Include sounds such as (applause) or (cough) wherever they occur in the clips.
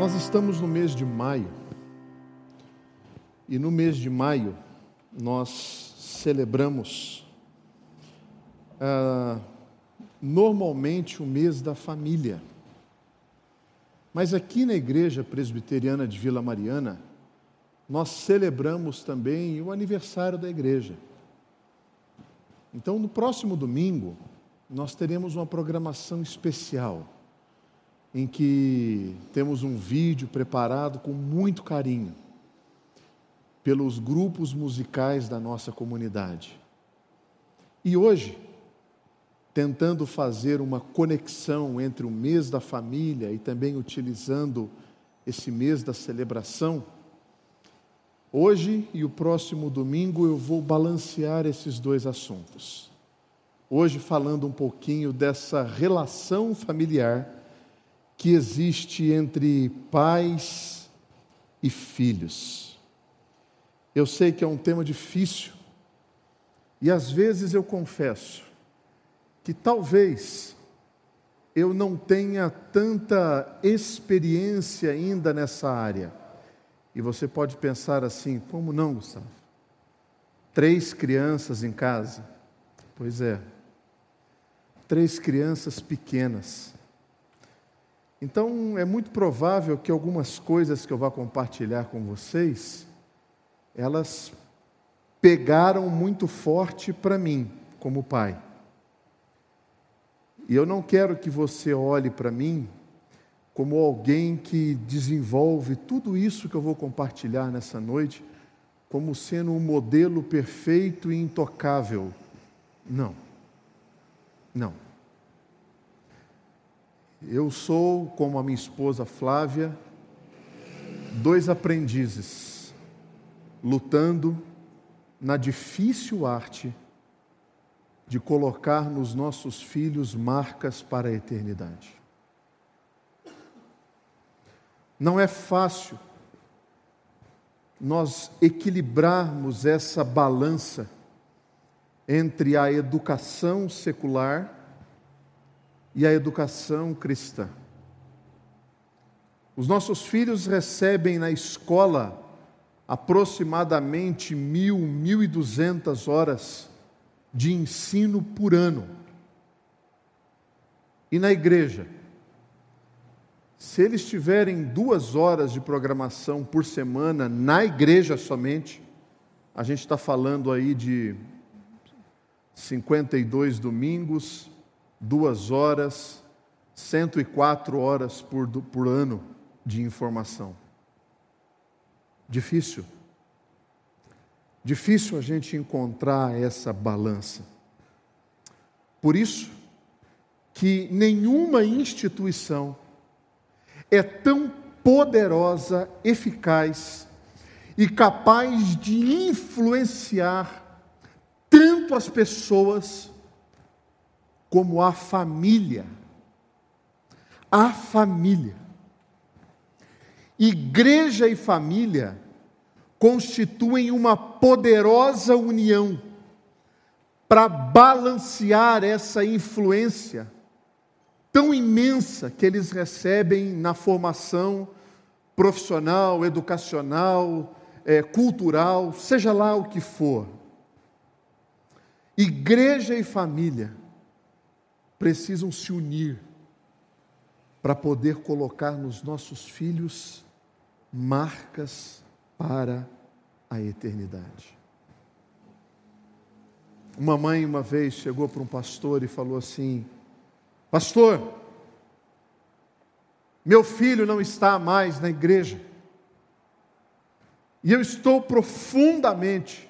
Nós estamos no mês de maio. E no mês de maio nós celebramos ah, normalmente o mês da família. Mas aqui na igreja presbiteriana de Vila Mariana, nós celebramos também o aniversário da igreja. Então, no próximo domingo, nós teremos uma programação especial em que temos um vídeo preparado com muito carinho pelos grupos musicais da nossa comunidade. E hoje, tentando fazer uma conexão entre o mês da família e também utilizando esse mês da celebração, hoje e o próximo domingo eu vou balancear esses dois assuntos. Hoje, falando um pouquinho dessa relação familiar que existe entre pais e filhos. Eu sei que é um tema difícil e às vezes eu confesso que talvez eu não tenha tanta experiência ainda nessa área. E você pode pensar assim: como não, Gustavo? Três crianças em casa? Pois é, três crianças pequenas então, é muito provável que algumas coisas que eu vá compartilhar com vocês, elas pegaram muito forte para mim, como pai. E eu não quero que você olhe para mim como alguém que desenvolve tudo isso que eu vou compartilhar nessa noite como sendo um modelo perfeito e intocável. Não. Não. Eu sou, como a minha esposa Flávia, dois aprendizes lutando na difícil arte de colocar nos nossos filhos marcas para a eternidade. Não é fácil nós equilibrarmos essa balança entre a educação secular e a educação cristã. Os nossos filhos recebem na escola aproximadamente mil, mil e duzentas horas de ensino por ano. E na igreja, se eles tiverem duas horas de programação por semana na igreja somente, a gente está falando aí de 52 domingos, duas horas, 104 horas por, por ano de informação. Difícil. Difícil a gente encontrar essa balança. Por isso que nenhuma instituição é tão poderosa, eficaz e capaz de influenciar tanto as pessoas como a família. A família. Igreja e família constituem uma poderosa união para balancear essa influência tão imensa que eles recebem na formação profissional, educacional, é, cultural, seja lá o que for. Igreja e família precisam se unir para poder colocar nos nossos filhos marcas para a eternidade. Uma mãe, uma vez, chegou para um pastor e falou assim: Pastor, meu filho não está mais na igreja, e eu estou profundamente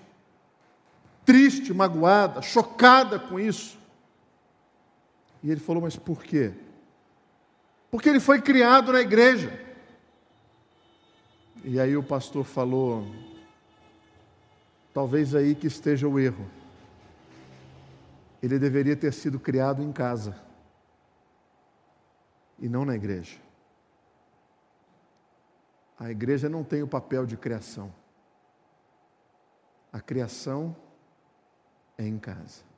triste, magoada, chocada com isso. E ele falou: Mas por quê? Porque ele foi criado na igreja. E aí o pastor falou: Talvez aí que esteja o erro. Ele deveria ter sido criado em casa e não na igreja. A igreja não tem o papel de criação. A criação é em casa.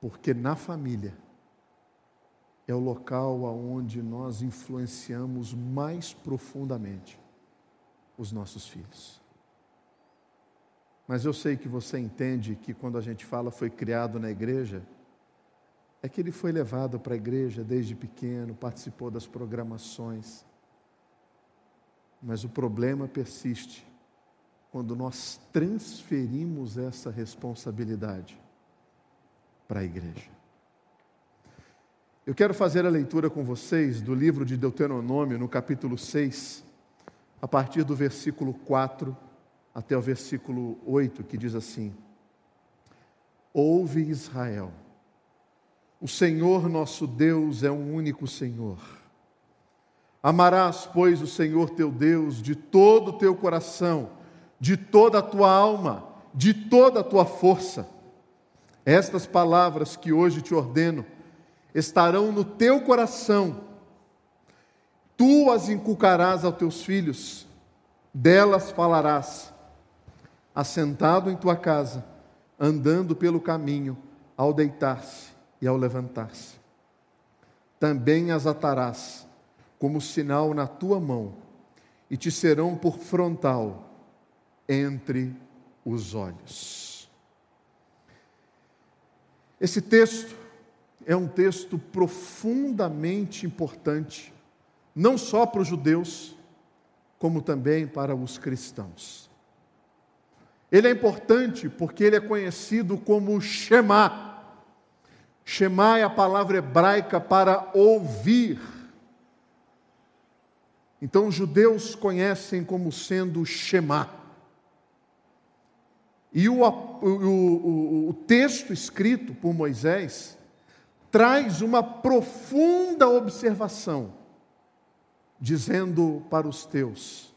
Porque na família é o local aonde nós influenciamos mais profundamente os nossos filhos. Mas eu sei que você entende que quando a gente fala foi criado na igreja, é que ele foi levado para a igreja desde pequeno, participou das programações. Mas o problema persiste quando nós transferimos essa responsabilidade para a igreja. Eu quero fazer a leitura com vocês do livro de Deuteronômio, no capítulo 6, a partir do versículo 4 até o versículo 8, que diz assim: Ouve Israel, o Senhor nosso Deus é um único Senhor. Amarás, pois, o Senhor teu Deus de todo o teu coração, de toda a tua alma, de toda a tua força. Estas palavras que hoje te ordeno estarão no teu coração, tu as inculcarás aos teus filhos, delas falarás, assentado em tua casa, andando pelo caminho, ao deitar-se e ao levantar-se. Também as atarás como sinal na tua mão, e te serão por frontal entre os olhos. Esse texto é um texto profundamente importante, não só para os judeus, como também para os cristãos. Ele é importante porque ele é conhecido como Shema. Shema é a palavra hebraica para ouvir. Então, os judeus conhecem como sendo Shema. E o, o, o, o texto escrito por Moisés traz uma profunda observação, dizendo para os teus: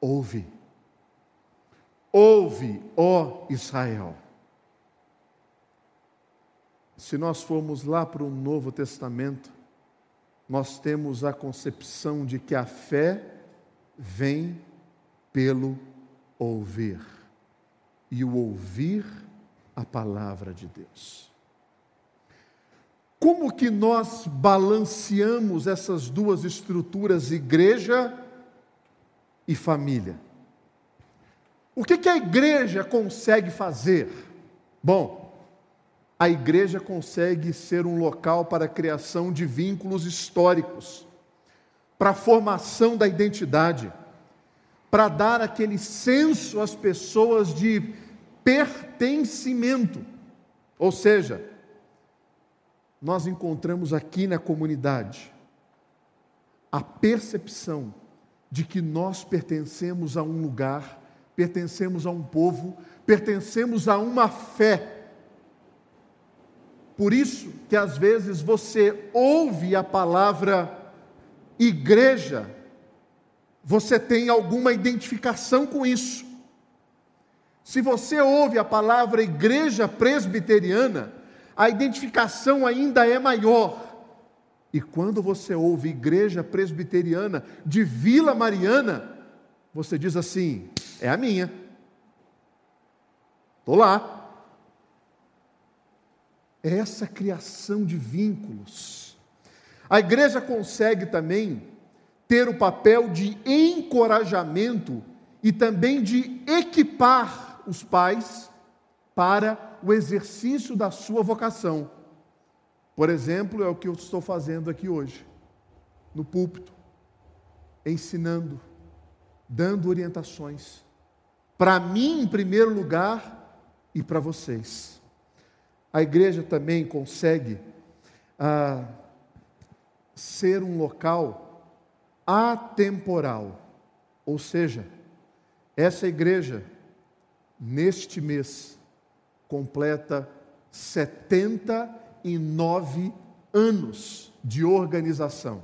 ouve, ouve, ó Israel. Se nós formos lá para o Novo Testamento, nós temos a concepção de que a fé vem pelo ouvir, e o ouvir a palavra de Deus. Como que nós balanceamos essas duas estruturas, igreja e família? O que, que a igreja consegue fazer? Bom, a igreja consegue ser um local para a criação de vínculos históricos, para a formação da identidade, para dar aquele senso às pessoas de pertencimento. Ou seja, nós encontramos aqui na comunidade a percepção de que nós pertencemos a um lugar, pertencemos a um povo, pertencemos a uma fé. Por isso que às vezes você ouve a palavra igreja, você tem alguma identificação com isso. Se você ouve a palavra igreja presbiteriana, a identificação ainda é maior. E quando você ouve igreja presbiteriana de Vila Mariana, você diz assim: é a minha. Estou lá. É essa criação de vínculos. A igreja consegue também ter o papel de encorajamento e também de equipar os pais para o exercício da sua vocação. Por exemplo, é o que eu estou fazendo aqui hoje, no púlpito, ensinando, dando orientações, para mim em primeiro lugar e para vocês. A igreja também consegue ah, ser um local atemporal, ou seja, essa igreja, neste mês, completa 79 anos de organização.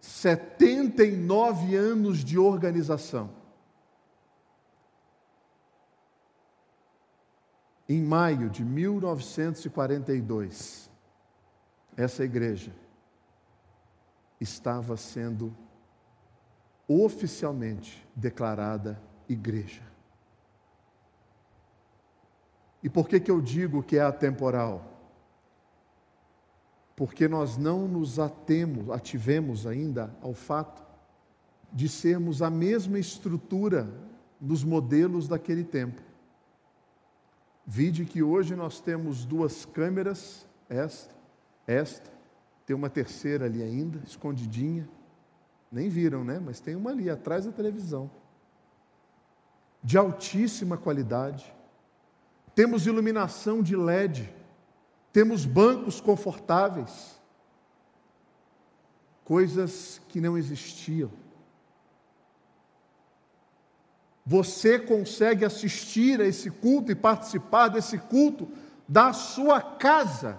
79 anos de organização. Em maio de 1942, essa igreja estava sendo oficialmente declarada igreja. E por que, que eu digo que é atemporal? porque nós não nos atemos, ativemos ainda ao fato de sermos a mesma estrutura dos modelos daquele tempo. Vide que hoje nós temos duas câmeras, esta, esta, tem uma terceira ali ainda, escondidinha. Nem viram, né? Mas tem uma ali atrás da televisão. De altíssima qualidade. Temos iluminação de LED. Temos bancos confortáveis. Coisas que não existiam. Você consegue assistir a esse culto e participar desse culto da sua casa.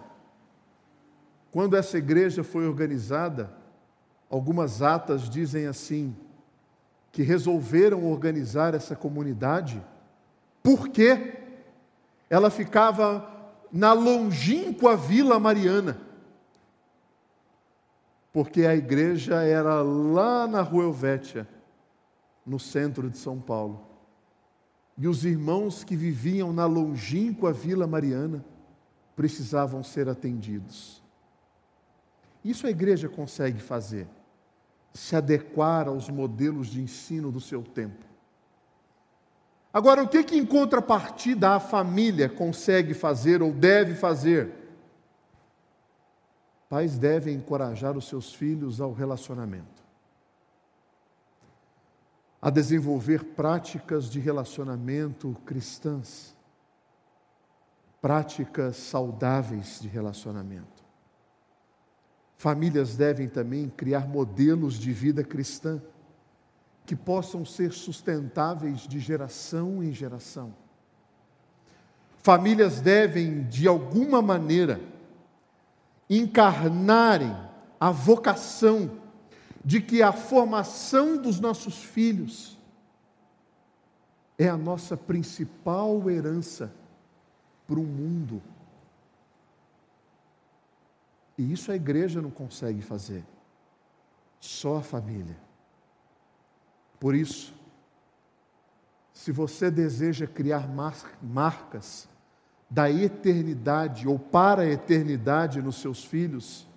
Quando essa igreja foi organizada, algumas atas dizem assim: que resolveram organizar essa comunidade, porque ela ficava na longínqua Vila Mariana. Porque a igreja era lá na Rua Helvétia no centro de São Paulo. E os irmãos que viviam na longínqua Vila Mariana precisavam ser atendidos. Isso a igreja consegue fazer, se adequar aos modelos de ensino do seu tempo. Agora, o que, que em contrapartida a família consegue fazer ou deve fazer? Pais devem encorajar os seus filhos ao relacionamento a desenvolver práticas de relacionamento cristãs, práticas saudáveis de relacionamento. Famílias devem também criar modelos de vida cristã que possam ser sustentáveis de geração em geração. Famílias devem, de alguma maneira, encarnarem a vocação de que a formação dos nossos filhos é a nossa principal herança para o mundo. E isso a igreja não consegue fazer, só a família. Por isso, se você deseja criar marcas da eternidade ou para a eternidade nos seus filhos,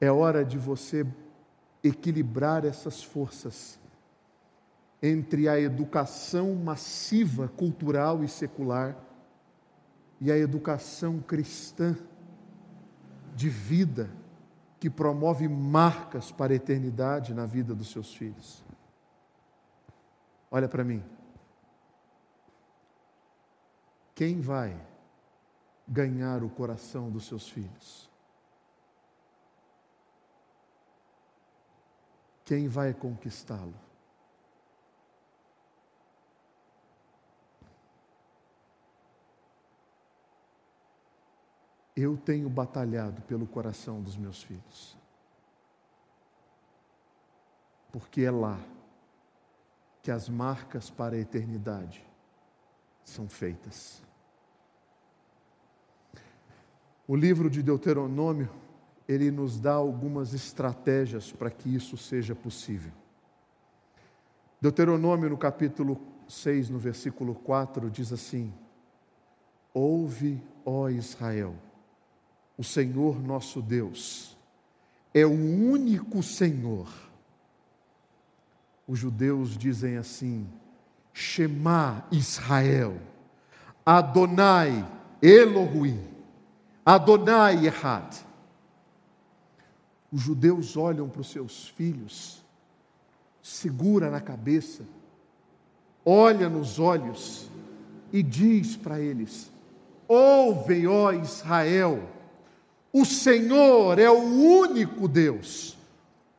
é hora de você equilibrar essas forças entre a educação massiva, cultural e secular, e a educação cristã de vida, que promove marcas para a eternidade na vida dos seus filhos. Olha para mim. Quem vai ganhar o coração dos seus filhos? quem vai conquistá-lo? Eu tenho batalhado pelo coração dos meus filhos. Porque é lá que as marcas para a eternidade são feitas. O livro de Deuteronômio ele nos dá algumas estratégias para que isso seja possível. Deuteronômio, no capítulo 6, no versículo 4, diz assim: Ouve, ó Israel, o Senhor nosso Deus é o único Senhor. Os judeus dizem assim: Shema Israel, Adonai Elohim, Adonai Echad os judeus olham para os seus filhos, segura na cabeça, olha nos olhos e diz para eles: Ouve, ó Israel, o Senhor é o único Deus,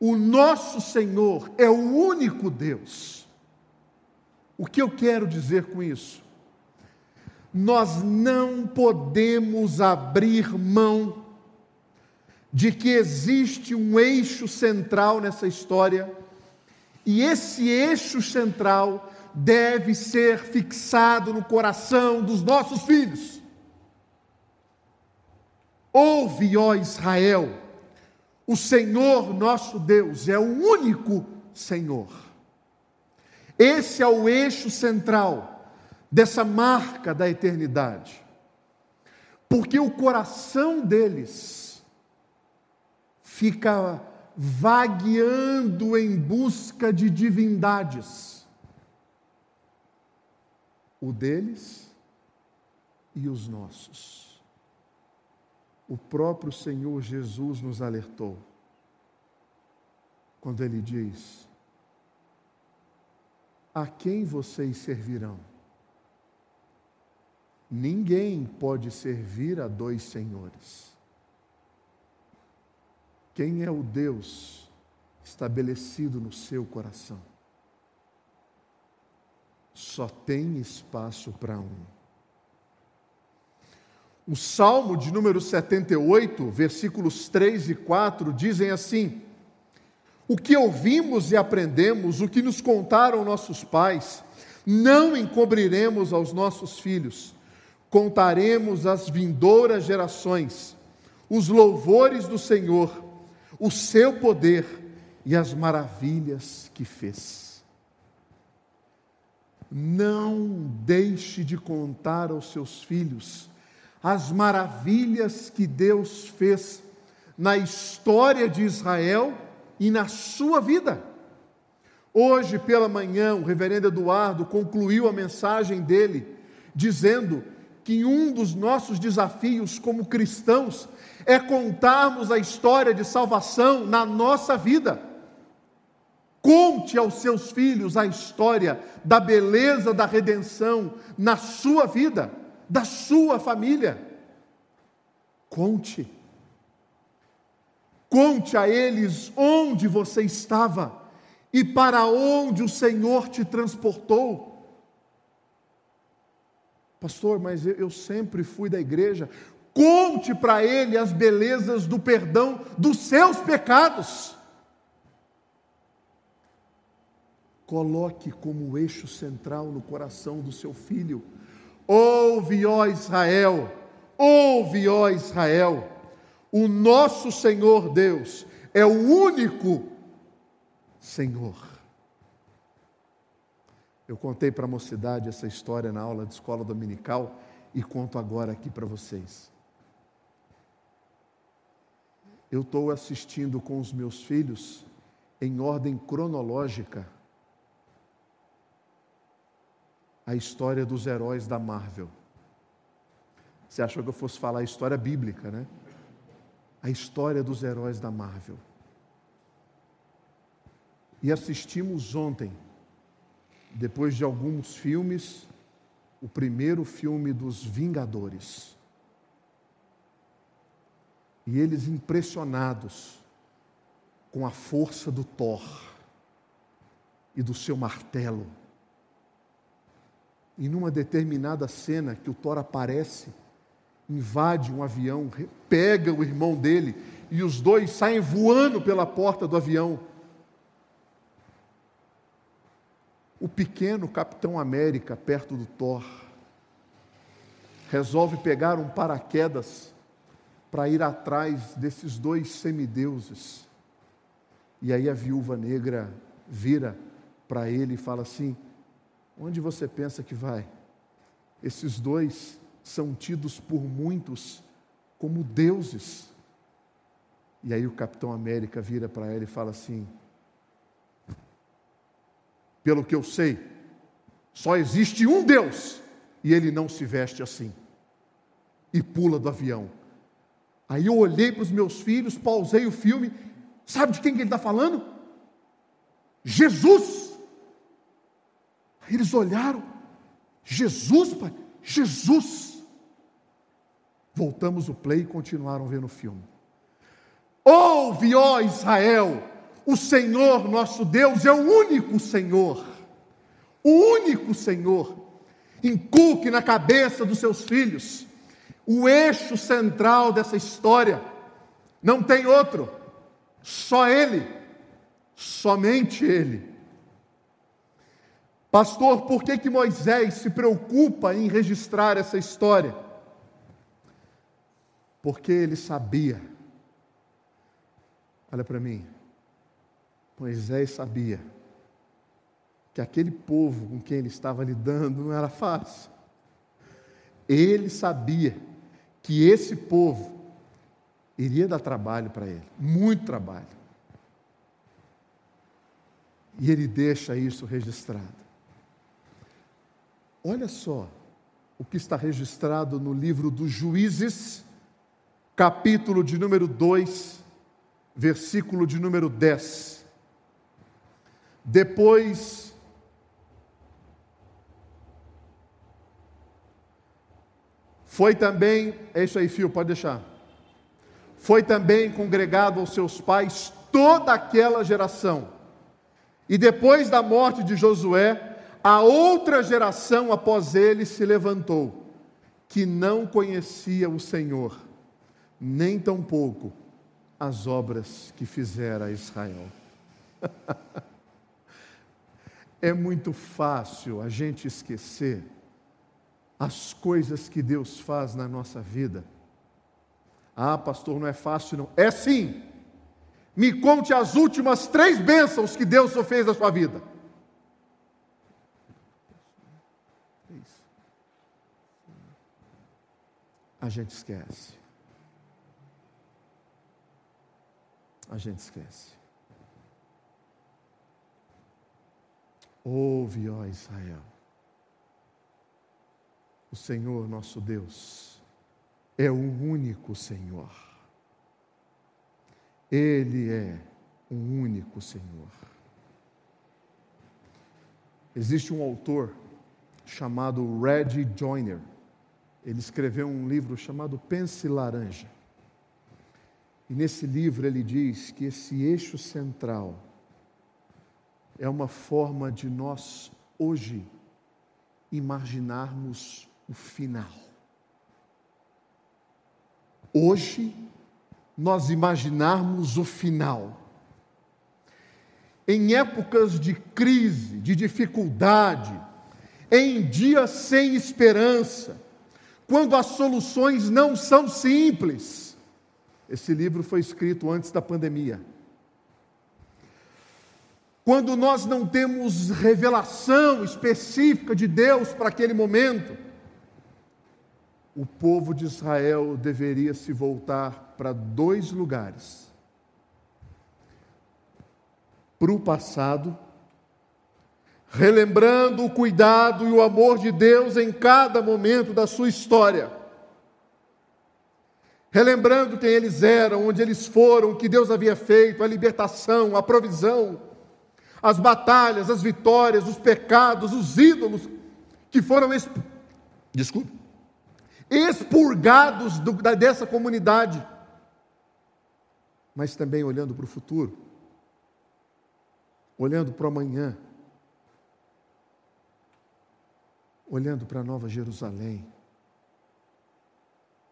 o nosso Senhor é o único Deus. O que eu quero dizer com isso? Nós não podemos abrir mão de que existe um eixo central nessa história, e esse eixo central deve ser fixado no coração dos nossos filhos. Ouve, ó Israel, o Senhor nosso Deus é o único Senhor. Esse é o eixo central dessa marca da eternidade. Porque o coração deles fica vagueando em busca de divindades. O deles e os nossos. O próprio Senhor Jesus nos alertou quando ele diz: A quem vocês servirão? Ninguém pode servir a dois senhores. Quem é o Deus estabelecido no seu coração? Só tem espaço para um. O Salmo de número 78, versículos 3 e 4 dizem assim: O que ouvimos e aprendemos, o que nos contaram nossos pais, não encobriremos aos nossos filhos, contaremos às vindouras gerações os louvores do Senhor o seu poder e as maravilhas que fez. Não deixe de contar aos seus filhos as maravilhas que Deus fez na história de Israel e na sua vida. Hoje pela manhã, o reverendo Eduardo concluiu a mensagem dele dizendo que um dos nossos desafios como cristãos é contarmos a história de salvação na nossa vida. Conte aos seus filhos a história da beleza da redenção na sua vida, da sua família. Conte. Conte a eles onde você estava e para onde o Senhor te transportou. Pastor, mas eu sempre fui da igreja. Conte para ele as belezas do perdão dos seus pecados. Coloque como eixo central no coração do seu filho: Ouve, ó Israel, ouve, ó Israel, o nosso Senhor Deus é o único Senhor. Eu contei para a mocidade essa história na aula de escola dominical e conto agora aqui para vocês eu estou assistindo com os meus filhos em ordem cronológica a história dos heróis da Marvel. Você achou que eu fosse falar a história bíblica, né? A história dos heróis da Marvel. E assistimos ontem, depois de alguns filmes, o primeiro filme dos Vingadores. E eles impressionados com a força do Thor e do seu martelo. E numa determinada cena que o Thor aparece, invade um avião, pega o irmão dele e os dois saem voando pela porta do avião. O pequeno Capitão América, perto do Thor, resolve pegar um paraquedas para ir atrás desses dois semideuses. E aí a viúva negra vira para ele e fala assim: Onde você pensa que vai? Esses dois são tidos por muitos como deuses. E aí o Capitão América vira para ela e fala assim: Pelo que eu sei, só existe um Deus e ele não se veste assim. E pula do avião Aí eu olhei para os meus filhos, pausei o filme. Sabe de quem que ele está falando? Jesus. Eles olharam. Jesus, pai, Jesus. Voltamos o play e continuaram vendo o filme. Ouve, ó Israel, o Senhor nosso Deus é o único Senhor. O único Senhor. Inculque na cabeça dos seus filhos o eixo central dessa história. Não tem outro, só Ele, somente Ele. Pastor, por que, que Moisés se preocupa em registrar essa história? Porque ele sabia, olha para mim, Moisés sabia que aquele povo com quem ele estava lidando não era fácil. Ele sabia que esse povo iria dar trabalho para ele, muito trabalho. E ele deixa isso registrado. Olha só o que está registrado no livro dos Juízes, capítulo de número 2, versículo de número 10. Depois foi também, é isso aí, filho, pode deixar. Foi também congregado aos seus pais toda aquela geração. E depois da morte de Josué, a outra geração após ele se levantou, que não conhecia o Senhor, nem tampouco as obras que fizera Israel. (laughs) é muito fácil a gente esquecer as coisas que Deus faz na nossa vida. Ah, pastor, não é fácil, não. É sim. Me conte as últimas três bênçãos que Deus fez na sua vida. A gente esquece. A gente esquece. Ouve, ó Israel. O Senhor nosso Deus é o único Senhor. Ele é o único Senhor. Existe um autor chamado Reggie Joyner. Ele escreveu um livro chamado Pense Laranja. E nesse livro ele diz que esse eixo central é uma forma de nós hoje imaginarmos o final. Hoje nós imaginarmos o final. Em épocas de crise, de dificuldade, em dias sem esperança, quando as soluções não são simples, esse livro foi escrito antes da pandemia. Quando nós não temos revelação específica de Deus para aquele momento, o povo de Israel deveria se voltar para dois lugares: para o passado, relembrando o cuidado e o amor de Deus em cada momento da sua história. Relembrando quem eles eram, onde eles foram, o que Deus havia feito, a libertação, a provisão, as batalhas, as vitórias, os pecados, os ídolos que foram exp... Expurgados do, da, dessa comunidade, mas também olhando para o futuro, olhando para o amanhã, olhando para a Nova Jerusalém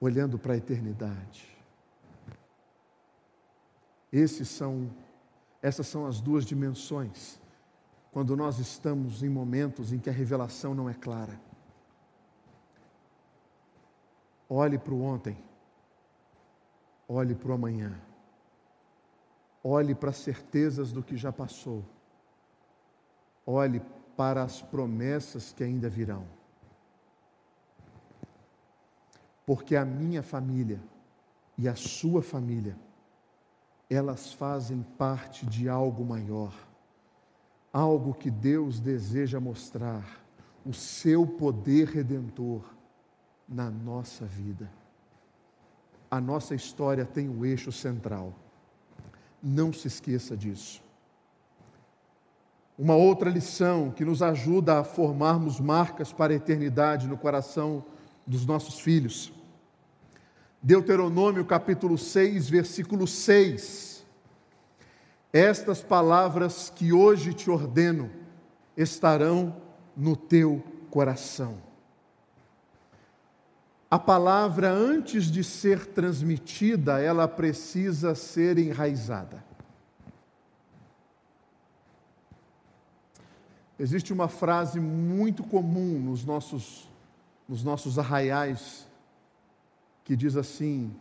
olhando para a eternidade. Esses são, essas são as duas dimensões quando nós estamos em momentos em que a revelação não é clara. Olhe para o ontem, olhe para o amanhã, olhe para as certezas do que já passou, olhe para as promessas que ainda virão porque a minha família e a sua família, elas fazem parte de algo maior, algo que Deus deseja mostrar, o seu poder redentor na nossa vida. A nossa história tem o eixo central. Não se esqueça disso. Uma outra lição que nos ajuda a formarmos marcas para a eternidade no coração dos nossos filhos. Deuteronômio capítulo 6, versículo 6. Estas palavras que hoje te ordeno estarão no teu coração. A palavra, antes de ser transmitida, ela precisa ser enraizada. Existe uma frase muito comum nos nossos nos nossos arraiais, que diz assim: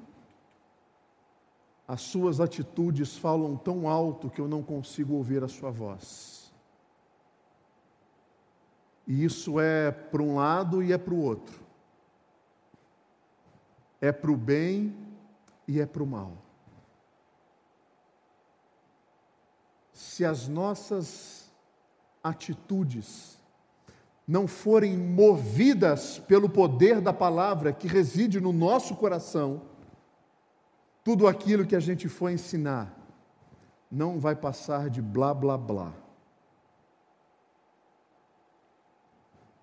As suas atitudes falam tão alto que eu não consigo ouvir a sua voz. E isso é para um lado e é para o outro. É para o bem e é para o mal. Se as nossas atitudes não forem movidas pelo poder da palavra que reside no nosso coração, tudo aquilo que a gente for ensinar não vai passar de blá blá blá.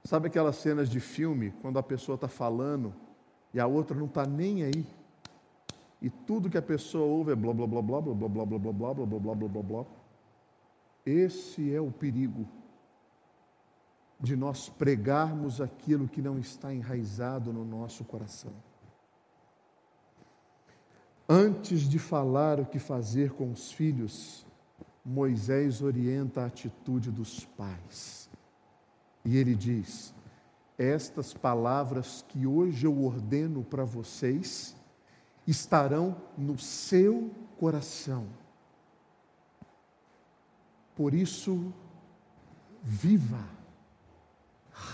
Sabe aquelas cenas de filme quando a pessoa está falando e a outra não está nem aí? E tudo que a pessoa ouve é blá blá blá blá blá blá blá blá blá blá blá blá blá blá blá. Esse é o perigo de nós pregarmos aquilo que não está enraizado no nosso coração. Antes de falar o que fazer com os filhos, Moisés orienta a atitude dos pais. E ele diz: Estas palavras que hoje eu ordeno para vocês estarão no seu coração. Por isso, viva,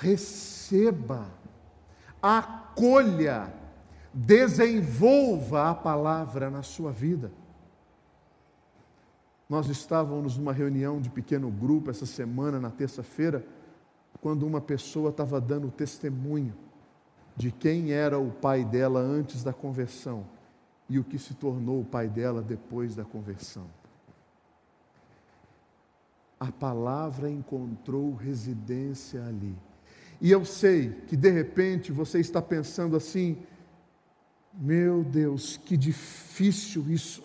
receba, acolha, desenvolva a palavra na sua vida. Nós estávamos numa reunião de pequeno grupo essa semana, na terça-feira, quando uma pessoa estava dando testemunho de quem era o pai dela antes da conversão e o que se tornou o pai dela depois da conversão. A palavra encontrou residência ali. E eu sei que de repente você está pensando assim: meu Deus, que difícil isso.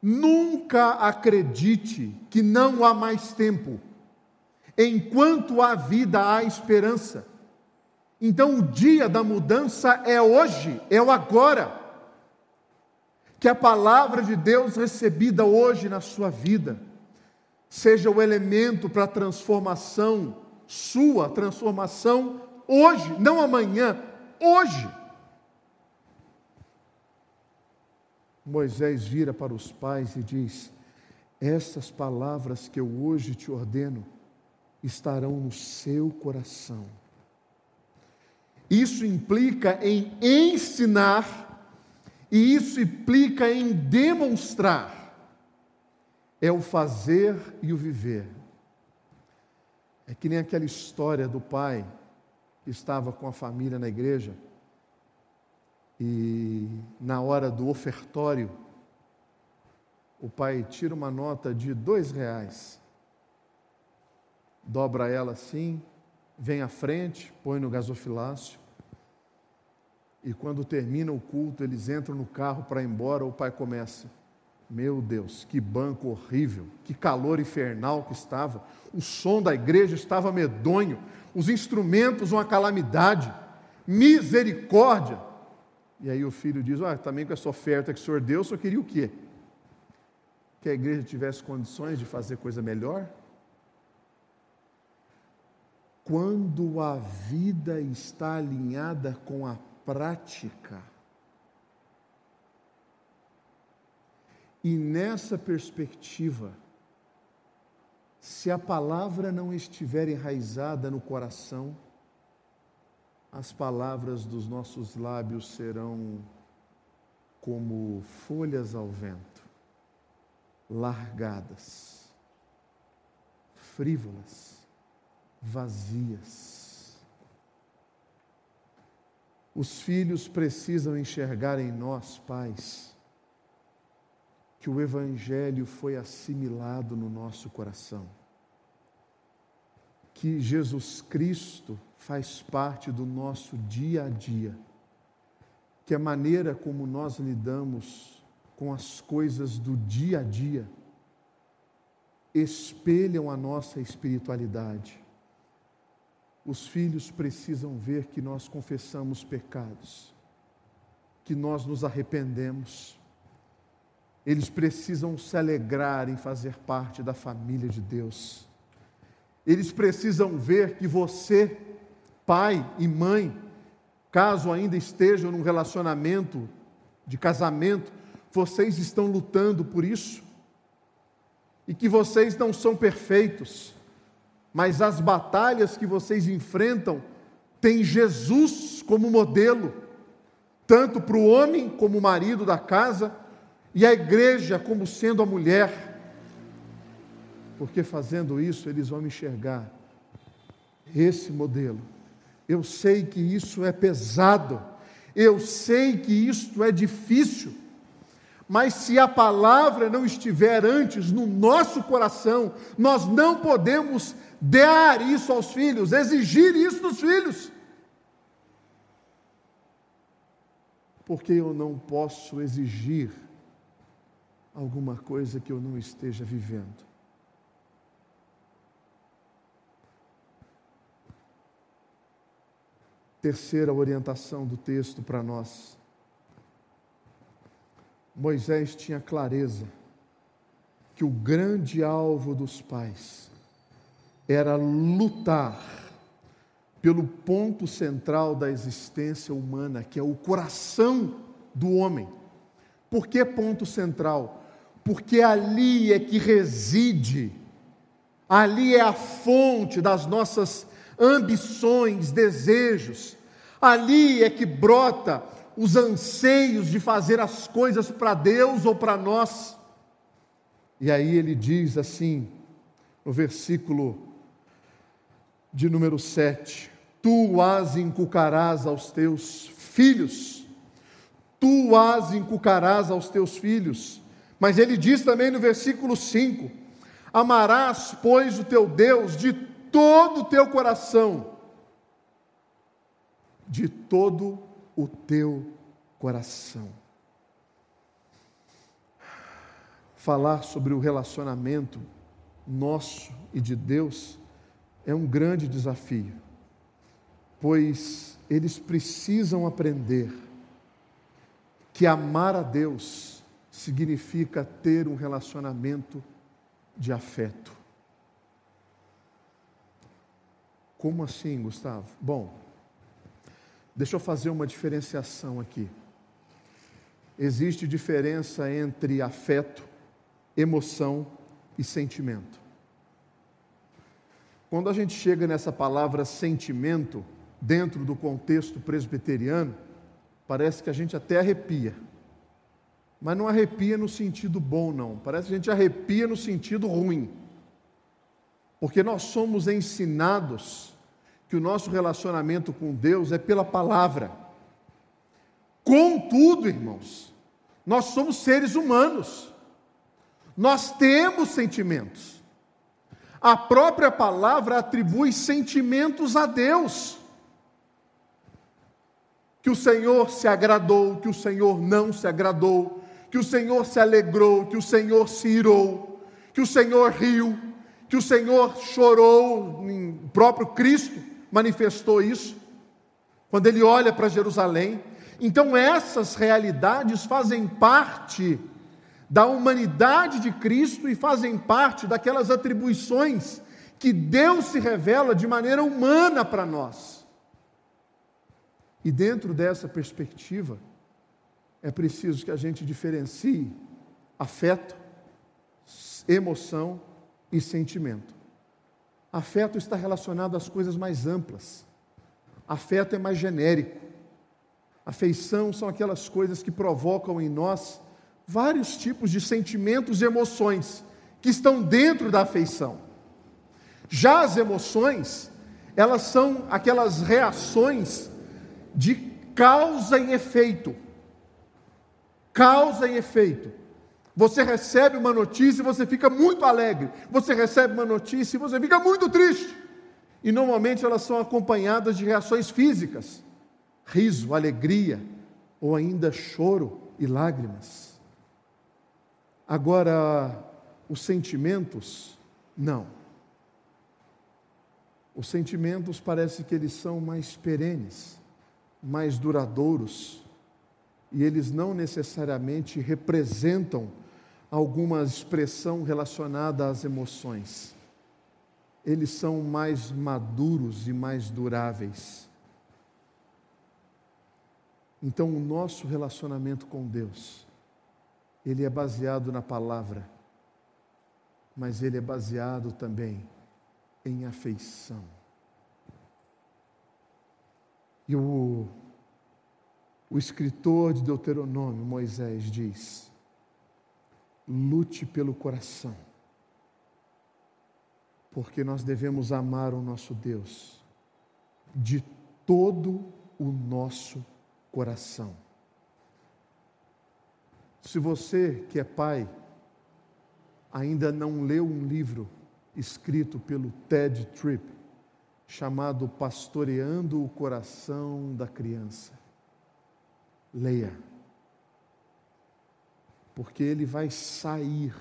Nunca acredite que não há mais tempo. Enquanto há vida, há esperança. Então o dia da mudança é hoje, é o agora. Que a palavra de Deus recebida hoje na sua vida seja o elemento para a transformação sua, transformação hoje, não amanhã, hoje. Moisés vira para os pais e diz: Essas palavras que eu hoje te ordeno estarão no seu coração. Isso implica em ensinar, e isso implica em demonstrar. É o fazer e o viver. É que nem aquela história do pai que estava com a família na igreja e na hora do ofertório, o pai tira uma nota de dois reais, dobra ela assim, vem à frente, põe no gasofilácio, e quando termina o culto, eles entram no carro para ir embora, o pai começa. Meu Deus, que banco horrível, que calor infernal que estava, o som da igreja estava medonho, os instrumentos uma calamidade, misericórdia. E aí o filho diz: Ah, também com essa oferta que o senhor deu, o senhor queria o quê? Que a igreja tivesse condições de fazer coisa melhor? Quando a vida está alinhada com a prática, e nessa perspectiva, se a palavra não estiver enraizada no coração, as palavras dos nossos lábios serão como folhas ao vento, largadas, frívolas, vazias. Os filhos precisam enxergar em nós, pais, que o Evangelho foi assimilado no nosso coração, que Jesus Cristo faz parte do nosso dia a dia, que a maneira como nós lidamos com as coisas do dia a dia espelham a nossa espiritualidade. Os filhos precisam ver que nós confessamos pecados, que nós nos arrependemos. Eles precisam se alegrar em fazer parte da família de Deus. Eles precisam ver que você pai e mãe, caso ainda estejam num relacionamento de casamento, vocês estão lutando por isso. E que vocês não são perfeitos, mas as batalhas que vocês enfrentam têm Jesus como modelo, tanto para o homem como o marido da casa, e a igreja como sendo a mulher, porque fazendo isso eles vão enxergar esse modelo. Eu sei que isso é pesado, eu sei que isso é difícil, mas se a palavra não estiver antes no nosso coração, nós não podemos dar isso aos filhos, exigir isso dos filhos. Porque eu não posso exigir alguma coisa que eu não esteja vivendo. Terceira orientação do texto para nós. Moisés tinha clareza que o grande alvo dos pais era lutar pelo ponto central da existência humana, que é o coração do homem. Por que ponto central? Porque ali é que reside, ali é a fonte das nossas ambições, desejos, ali é que brota os anseios de fazer as coisas para Deus ou para nós. E aí ele diz assim, no versículo de número 7: Tu as inculcarás aos teus filhos, tu as inculcarás aos teus filhos. Mas ele diz também no versículo 5: Amarás, pois, o teu Deus de todo o teu coração, de todo o teu coração. Falar sobre o relacionamento nosso e de Deus é um grande desafio, pois eles precisam aprender que amar a Deus significa ter um relacionamento de afeto. Como assim, Gustavo? Bom, deixa eu fazer uma diferenciação aqui. Existe diferença entre afeto, emoção e sentimento. Quando a gente chega nessa palavra sentimento, dentro do contexto presbiteriano, parece que a gente até arrepia. Mas não arrepia no sentido bom, não. Parece que a gente arrepia no sentido ruim. Porque nós somos ensinados que o nosso relacionamento com Deus é pela palavra. Contudo, irmãos, nós somos seres humanos. Nós temos sentimentos. A própria palavra atribui sentimentos a Deus. Que o Senhor se agradou, que o Senhor não se agradou, que o Senhor se alegrou, que o Senhor se irou, que o Senhor riu, que o Senhor chorou, o próprio Cristo manifestou isso, quando ele olha para Jerusalém. Então, essas realidades fazem parte da humanidade de Cristo e fazem parte daquelas atribuições que Deus se revela de maneira humana para nós. E dentro dessa perspectiva, é preciso que a gente diferencie afeto, emoção e sentimento. Afeto está relacionado às coisas mais amplas. Afeto é mais genérico. Afeição são aquelas coisas que provocam em nós vários tipos de sentimentos e emoções que estão dentro da afeição. Já as emoções, elas são aquelas reações de causa e efeito. Causa e efeito. Você recebe uma notícia e você fica muito alegre. Você recebe uma notícia e você fica muito triste. E normalmente elas são acompanhadas de reações físicas: riso, alegria, ou ainda choro e lágrimas. Agora, os sentimentos, não. Os sentimentos parece que eles são mais perenes, mais duradouros, e eles não necessariamente representam alguma expressão relacionada às emoções. Eles são mais maduros e mais duráveis. Então, o nosso relacionamento com Deus ele é baseado na palavra, mas ele é baseado também em afeição. E o, O escritor de Deuteronômio, Moisés, diz: lute pelo coração, porque nós devemos amar o nosso Deus de todo o nosso coração. Se você que é pai ainda não leu um livro escrito pelo Ted Tripp, chamado Pastoreando o Coração da Criança. Leia, porque ele vai sair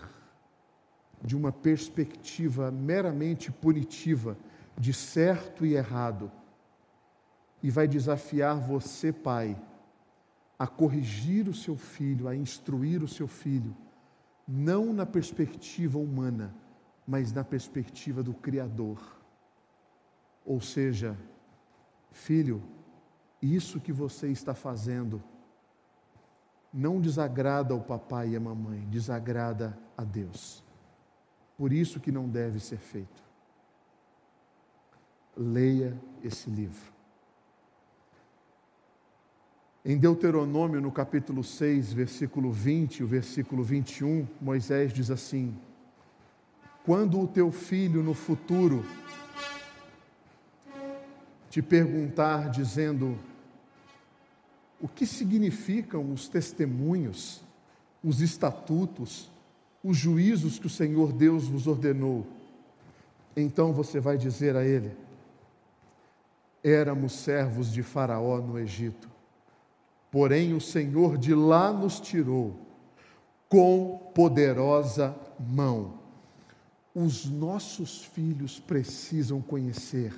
de uma perspectiva meramente punitiva de certo e errado e vai desafiar você, pai, a corrigir o seu filho, a instruir o seu filho, não na perspectiva humana, mas na perspectiva do Criador. Ou seja, filho, isso que você está fazendo não desagrada ao papai e à mamãe, desagrada a Deus. Por isso que não deve ser feito. Leia esse livro. Em Deuteronômio, no capítulo 6, versículo 20 e o versículo 21, Moisés diz assim: quando o teu filho no futuro te perguntar, dizendo: o que significam os testemunhos, os estatutos, os juízos que o Senhor Deus vos ordenou? Então você vai dizer a ele: éramos servos de Faraó no Egito, porém o Senhor de lá nos tirou com poderosa mão os nossos filhos precisam conhecer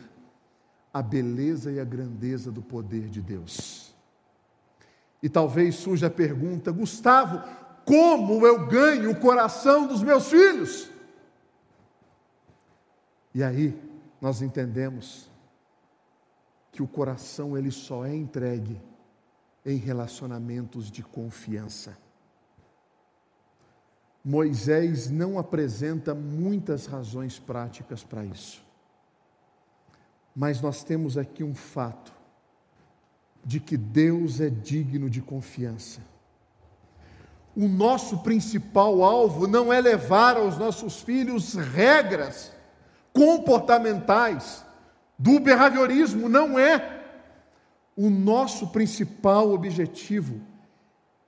a beleza e a grandeza do poder de Deus. E talvez surja a pergunta: Gustavo, como eu ganho o coração dos meus filhos? E aí nós entendemos que o coração ele só é entregue em relacionamentos de confiança. Moisés não apresenta muitas razões práticas para isso. Mas nós temos aqui um fato de que Deus é digno de confiança. O nosso principal alvo não é levar aos nossos filhos regras comportamentais do behaviorismo, não é. O nosso principal objetivo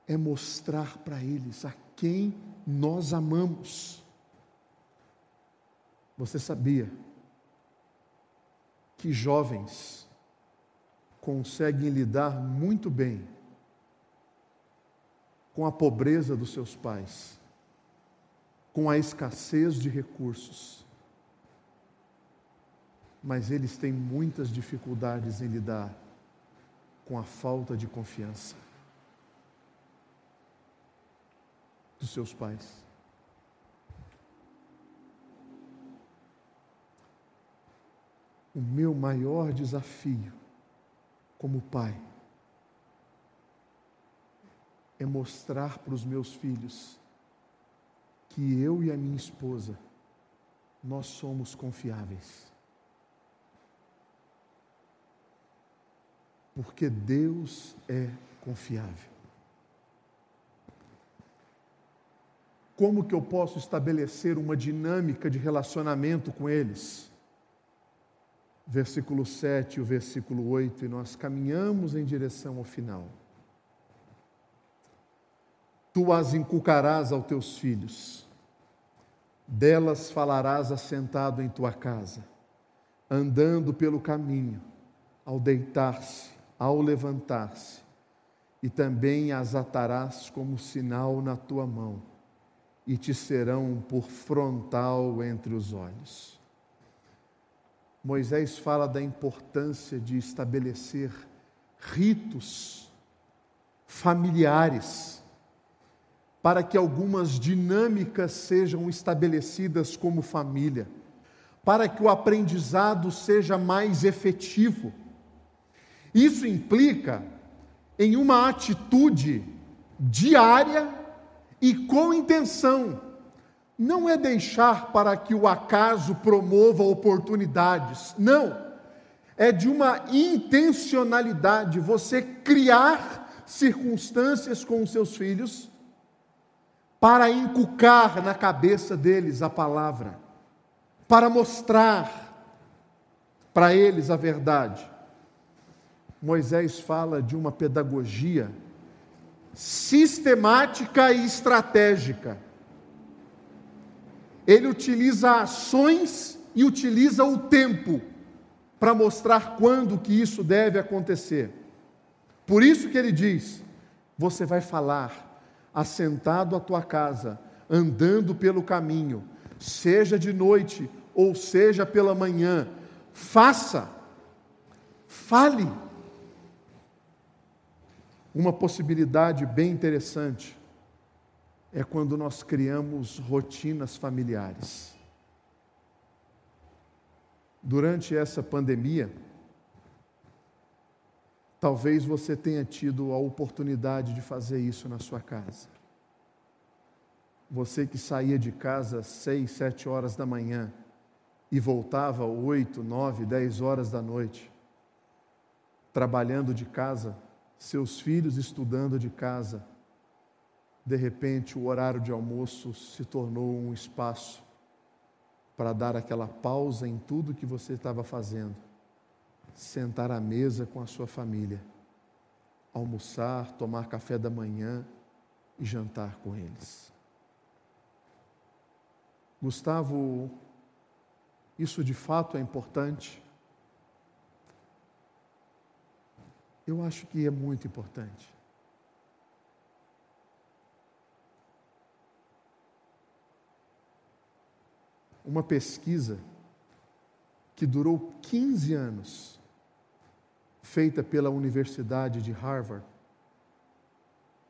é mostrar para eles a quem nós amamos. Você sabia que jovens conseguem lidar muito bem com a pobreza dos seus pais, com a escassez de recursos, mas eles têm muitas dificuldades em lidar com a falta de confiança. dos seus pais. O meu maior desafio como pai é mostrar para os meus filhos que eu e a minha esposa nós somos confiáveis. Porque Deus é confiável. Como que eu posso estabelecer uma dinâmica de relacionamento com eles? Versículo 7 e o versículo 8, e nós caminhamos em direção ao final. Tu as inculcarás aos teus filhos, delas falarás assentado em tua casa, andando pelo caminho, ao deitar-se, ao levantar-se, e também as atarás como sinal na tua mão e te serão por frontal entre os olhos. Moisés fala da importância de estabelecer ritos familiares para que algumas dinâmicas sejam estabelecidas como família, para que o aprendizado seja mais efetivo. Isso implica em uma atitude diária e com intenção. Não é deixar para que o acaso promova oportunidades. Não. É de uma intencionalidade você criar circunstâncias com os seus filhos para inculcar na cabeça deles a palavra, para mostrar para eles a verdade. Moisés fala de uma pedagogia sistemática e estratégica. Ele utiliza ações e utiliza o tempo para mostrar quando que isso deve acontecer. Por isso que ele diz: você vai falar assentado à tua casa, andando pelo caminho, seja de noite ou seja pela manhã, faça, fale. Uma possibilidade bem interessante é quando nós criamos rotinas familiares. Durante essa pandemia, talvez você tenha tido a oportunidade de fazer isso na sua casa. Você que saía de casa às seis, sete horas da manhã e voltava oito, nove, dez horas da noite, trabalhando de casa, seus filhos estudando de casa, de repente o horário de almoço se tornou um espaço para dar aquela pausa em tudo que você estava fazendo, sentar à mesa com a sua família, almoçar, tomar café da manhã e jantar com eles. Gustavo, isso de fato é importante? Eu acho que é muito importante. Uma pesquisa que durou 15 anos, feita pela Universidade de Harvard,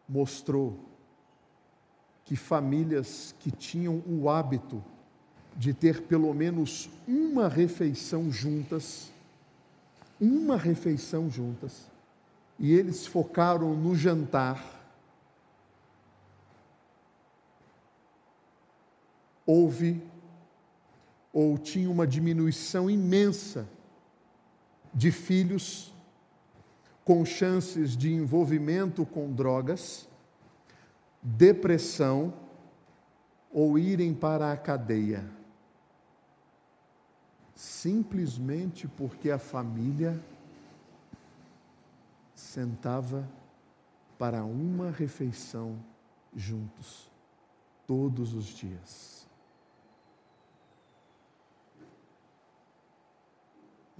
mostrou que famílias que tinham o hábito de ter pelo menos uma refeição juntas, uma refeição juntas, e eles focaram no jantar. Houve ou tinha uma diminuição imensa de filhos com chances de envolvimento com drogas, depressão ou irem para a cadeia. Simplesmente porque a família sentava para uma refeição juntos, todos os dias.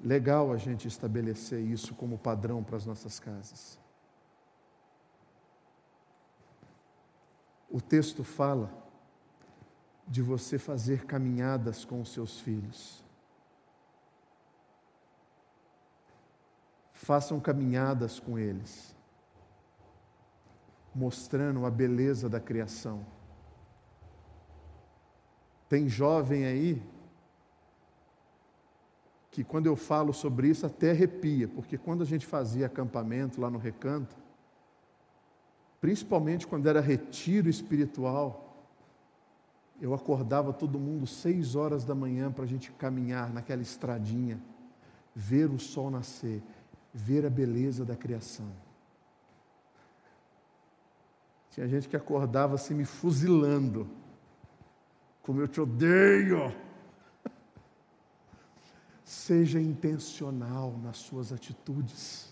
Legal a gente estabelecer isso como padrão para as nossas casas. O texto fala de você fazer caminhadas com os seus filhos. façam caminhadas com eles, mostrando a beleza da criação. Tem jovem aí que quando eu falo sobre isso até arrepia, porque quando a gente fazia acampamento lá no recanto, principalmente quando era retiro espiritual, eu acordava todo mundo seis horas da manhã para a gente caminhar naquela estradinha, ver o sol nascer ver a beleza da criação. Tinha gente que acordava assim me fuzilando, como eu te odeio. Seja intencional nas suas atitudes.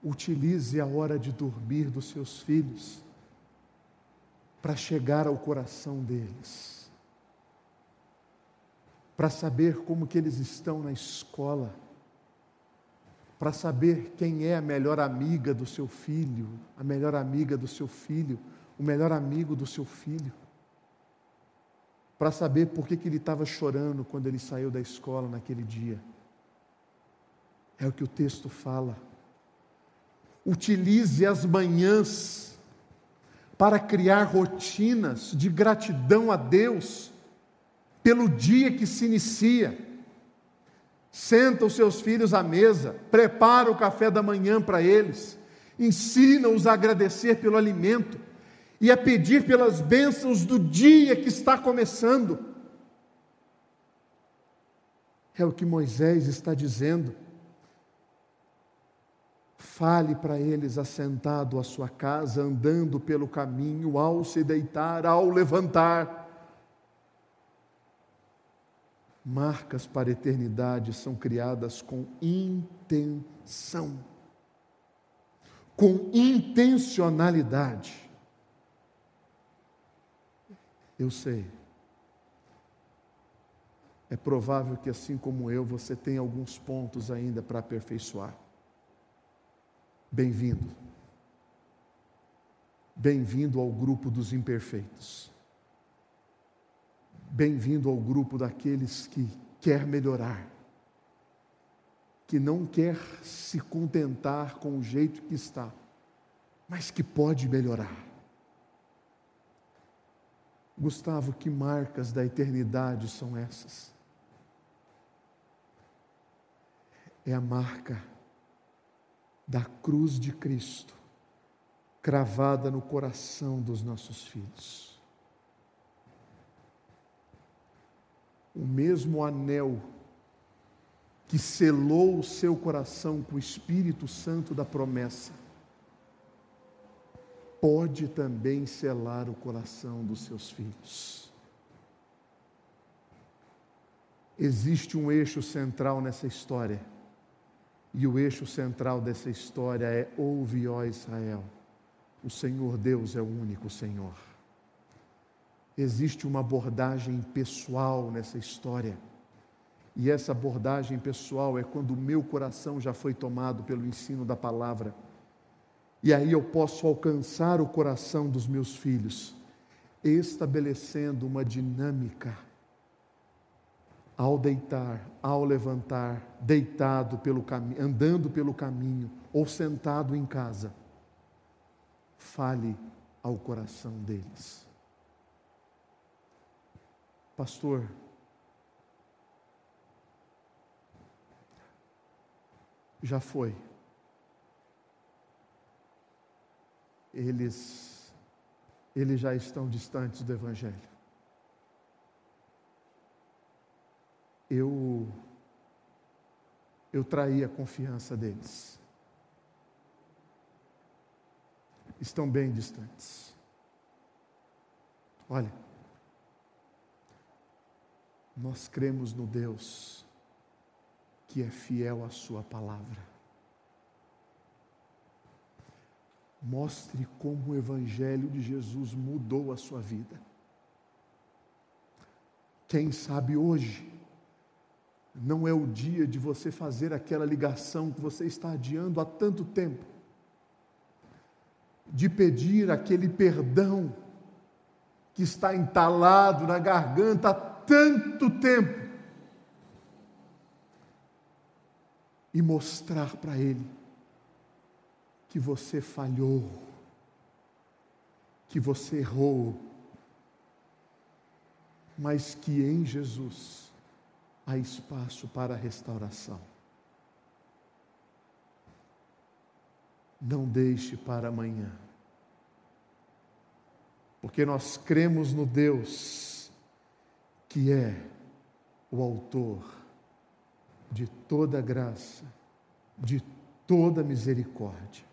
Utilize a hora de dormir dos seus filhos para chegar ao coração deles. Para saber como que eles estão na escola, para saber quem é a melhor amiga do seu filho, a melhor amiga do seu filho, o melhor amigo do seu filho, para saber por que, que ele estava chorando quando ele saiu da escola naquele dia. É o que o texto fala. Utilize as manhãs para criar rotinas de gratidão a Deus pelo dia que se inicia. Senta os seus filhos à mesa, prepara o café da manhã para eles, ensina-os a agradecer pelo alimento e a pedir pelas bênçãos do dia que está começando. É o que Moisés está dizendo. Fale para eles assentado à sua casa, andando pelo caminho, ao se deitar, ao levantar. Marcas para a eternidade são criadas com intenção, com intencionalidade. Eu sei. É provável que, assim como eu, você tenha alguns pontos ainda para aperfeiçoar. Bem-vindo. Bem-vindo ao grupo dos imperfeitos. Bem-vindo ao grupo daqueles que quer melhorar, que não quer se contentar com o jeito que está, mas que pode melhorar. Gustavo, que marcas da eternidade são essas? É a marca da cruz de Cristo cravada no coração dos nossos filhos. O mesmo anel que selou o seu coração com o Espírito Santo da promessa, pode também selar o coração dos seus filhos. Existe um eixo central nessa história e o eixo central dessa história é: ouve, ó Israel, o Senhor Deus é o único Senhor. Existe uma abordagem pessoal nessa história. E essa abordagem pessoal é quando o meu coração já foi tomado pelo ensino da palavra. E aí eu posso alcançar o coração dos meus filhos, estabelecendo uma dinâmica ao deitar, ao levantar, deitado pelo caminho, andando pelo caminho ou sentado em casa, fale ao coração deles. Pastor, já foi. Eles eles já estão distantes do evangelho. eu eu traí a confiança deles. Estão bem distantes. Olha, nós cremos no Deus que é fiel à Sua palavra. Mostre como o Evangelho de Jesus mudou a sua vida. Quem sabe hoje não é o dia de você fazer aquela ligação que você está adiando há tanto tempo, de pedir aquele perdão que está entalado na garganta há tanto tempo e mostrar para Ele que você falhou, que você errou, mas que em Jesus há espaço para restauração. Não deixe para amanhã, porque nós cremos no Deus que é o Autor de toda graça, de toda misericórdia.